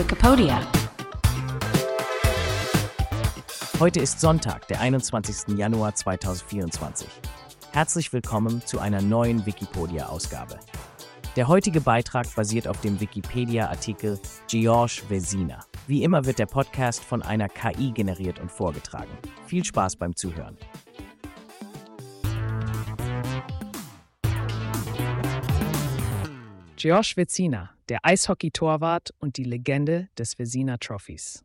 Wikipedia. Heute ist Sonntag, der 21. Januar 2024. Herzlich willkommen zu einer neuen Wikipedia-Ausgabe. Der heutige Beitrag basiert auf dem Wikipedia-Artikel George Vezina. Wie immer wird der Podcast von einer KI generiert und vorgetragen. Viel Spaß beim Zuhören. George Vezina, der Eishockey-Torwart und die Legende des Vezina Trophies.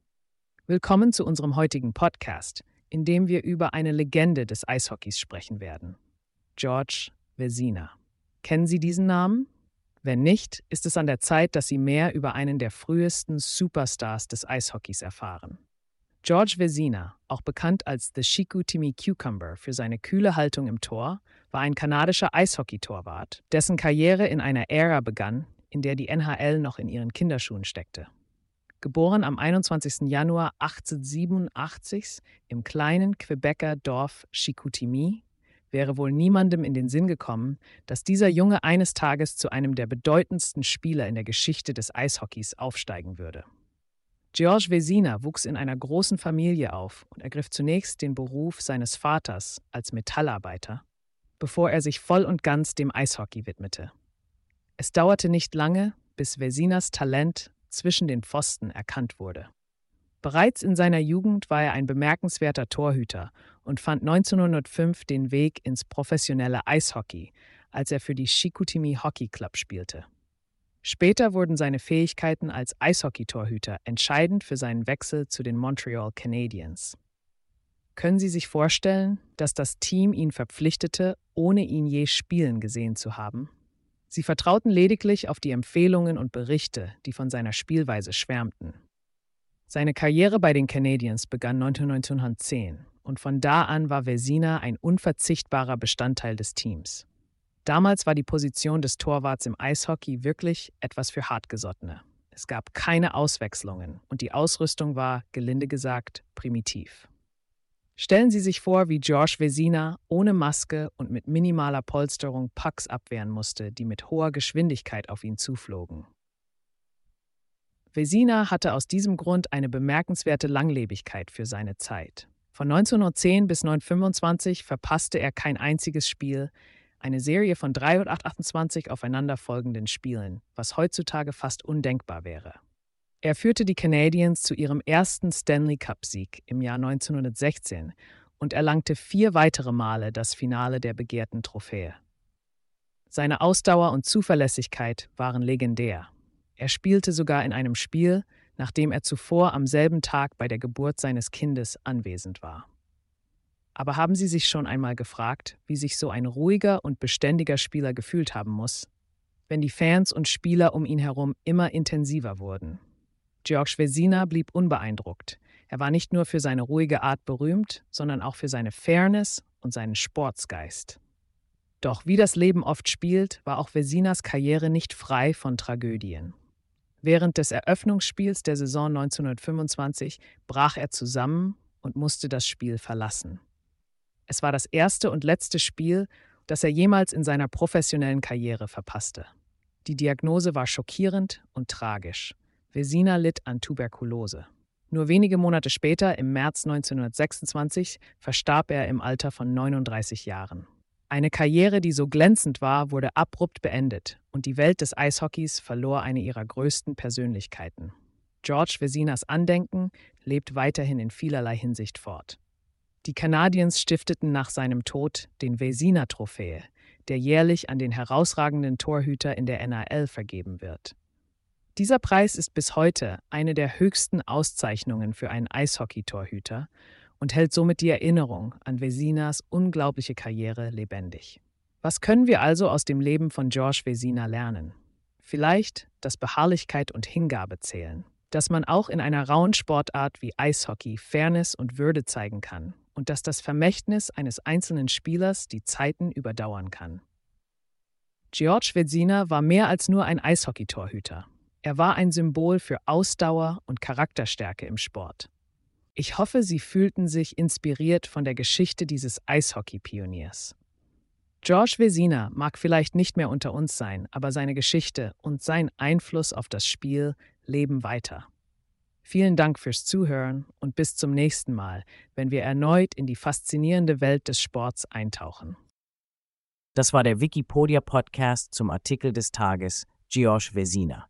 Willkommen zu unserem heutigen Podcast, in dem wir über eine Legende des Eishockeys sprechen werden. George Vezina. Kennen Sie diesen Namen? Wenn nicht, ist es an der Zeit, dass Sie mehr über einen der frühesten Superstars des Eishockeys erfahren. George Vezina, auch bekannt als The Chicoutimi Cucumber für seine kühle Haltung im Tor, war ein kanadischer Eishockeytorwart, dessen Karriere in einer Ära begann, in der die NHL noch in ihren Kinderschuhen steckte. Geboren am 21. Januar 1887 im kleinen Quebecer Dorf Chicoutimi, wäre wohl niemandem in den Sinn gekommen, dass dieser Junge eines Tages zu einem der bedeutendsten Spieler in der Geschichte des Eishockeys aufsteigen würde. George Vezina wuchs in einer großen Familie auf und ergriff zunächst den Beruf seines Vaters als Metallarbeiter, bevor er sich voll und ganz dem Eishockey widmete. Es dauerte nicht lange, bis Vesinas Talent zwischen den Pfosten erkannt wurde. Bereits in seiner Jugend war er ein bemerkenswerter Torhüter und fand 1905 den Weg ins professionelle Eishockey, als er für die Chicoutimi Hockey Club spielte. Später wurden seine Fähigkeiten als Eishockeytorhüter entscheidend für seinen Wechsel zu den Montreal Canadiens. Können Sie sich vorstellen, dass das Team ihn verpflichtete, ohne ihn je spielen gesehen zu haben? Sie vertrauten lediglich auf die Empfehlungen und Berichte, die von seiner Spielweise schwärmten. Seine Karriere bei den Canadiens begann 1910 und von da an war Vezina ein unverzichtbarer Bestandteil des Teams. Damals war die Position des Torwarts im Eishockey wirklich etwas für Hartgesottene. Es gab keine Auswechslungen und die Ausrüstung war, gelinde gesagt, primitiv. Stellen Sie sich vor, wie George Vezina ohne Maske und mit minimaler Polsterung Pucks abwehren musste, die mit hoher Geschwindigkeit auf ihn zuflogen. Vezina hatte aus diesem Grund eine bemerkenswerte Langlebigkeit für seine Zeit. Von 1910 bis 1925 verpasste er kein einziges Spiel, eine Serie von 328 aufeinanderfolgenden Spielen, was heutzutage fast undenkbar wäre. Er führte die Canadiens zu ihrem ersten Stanley Cup-Sieg im Jahr 1916 und erlangte vier weitere Male das Finale der begehrten Trophäe. Seine Ausdauer und Zuverlässigkeit waren legendär. Er spielte sogar in einem Spiel, nachdem er zuvor am selben Tag bei der Geburt seines Kindes anwesend war. Aber haben Sie sich schon einmal gefragt, wie sich so ein ruhiger und beständiger Spieler gefühlt haben muss, wenn die Fans und Spieler um ihn herum immer intensiver wurden? Georg Vezina blieb unbeeindruckt. Er war nicht nur für seine ruhige Art berühmt, sondern auch für seine Fairness und seinen Sportsgeist. Doch wie das Leben oft spielt, war auch Vesinas Karriere nicht frei von Tragödien. Während des Eröffnungsspiels der Saison 1925 brach er zusammen und musste das Spiel verlassen. Es war das erste und letzte Spiel, das er jemals in seiner professionellen Karriere verpasste. Die Diagnose war schockierend und tragisch. Vesina litt an Tuberkulose. Nur wenige Monate später, im März 1926, verstarb er im Alter von 39 Jahren. Eine Karriere, die so glänzend war, wurde abrupt beendet und die Welt des Eishockeys verlor eine ihrer größten Persönlichkeiten. George Vesinas Andenken lebt weiterhin in vielerlei Hinsicht fort. Die Canadiens stifteten nach seinem Tod den Vezina-Trophäe, der jährlich an den herausragenden Torhüter in der NAL vergeben wird. Dieser Preis ist bis heute eine der höchsten Auszeichnungen für einen Eishockey-Torhüter und hält somit die Erinnerung an Vesinas unglaubliche Karriere lebendig. Was können wir also aus dem Leben von George Vesina lernen? Vielleicht, dass Beharrlichkeit und Hingabe zählen, dass man auch in einer rauen Sportart wie Eishockey Fairness und Würde zeigen kann und dass das Vermächtnis eines einzelnen Spielers die Zeiten überdauern kann. George Vezina war mehr als nur ein Eishockeytorhüter. Er war ein Symbol für Ausdauer und Charakterstärke im Sport. Ich hoffe, Sie fühlten sich inspiriert von der Geschichte dieses Eishockey-Pioniers. George Vezina mag vielleicht nicht mehr unter uns sein, aber seine Geschichte und sein Einfluss auf das Spiel leben weiter. Vielen Dank fürs Zuhören und bis zum nächsten Mal, wenn wir erneut in die faszinierende Welt des Sports eintauchen. Das war der Wikipedia Podcast zum Artikel des Tages George Vesina.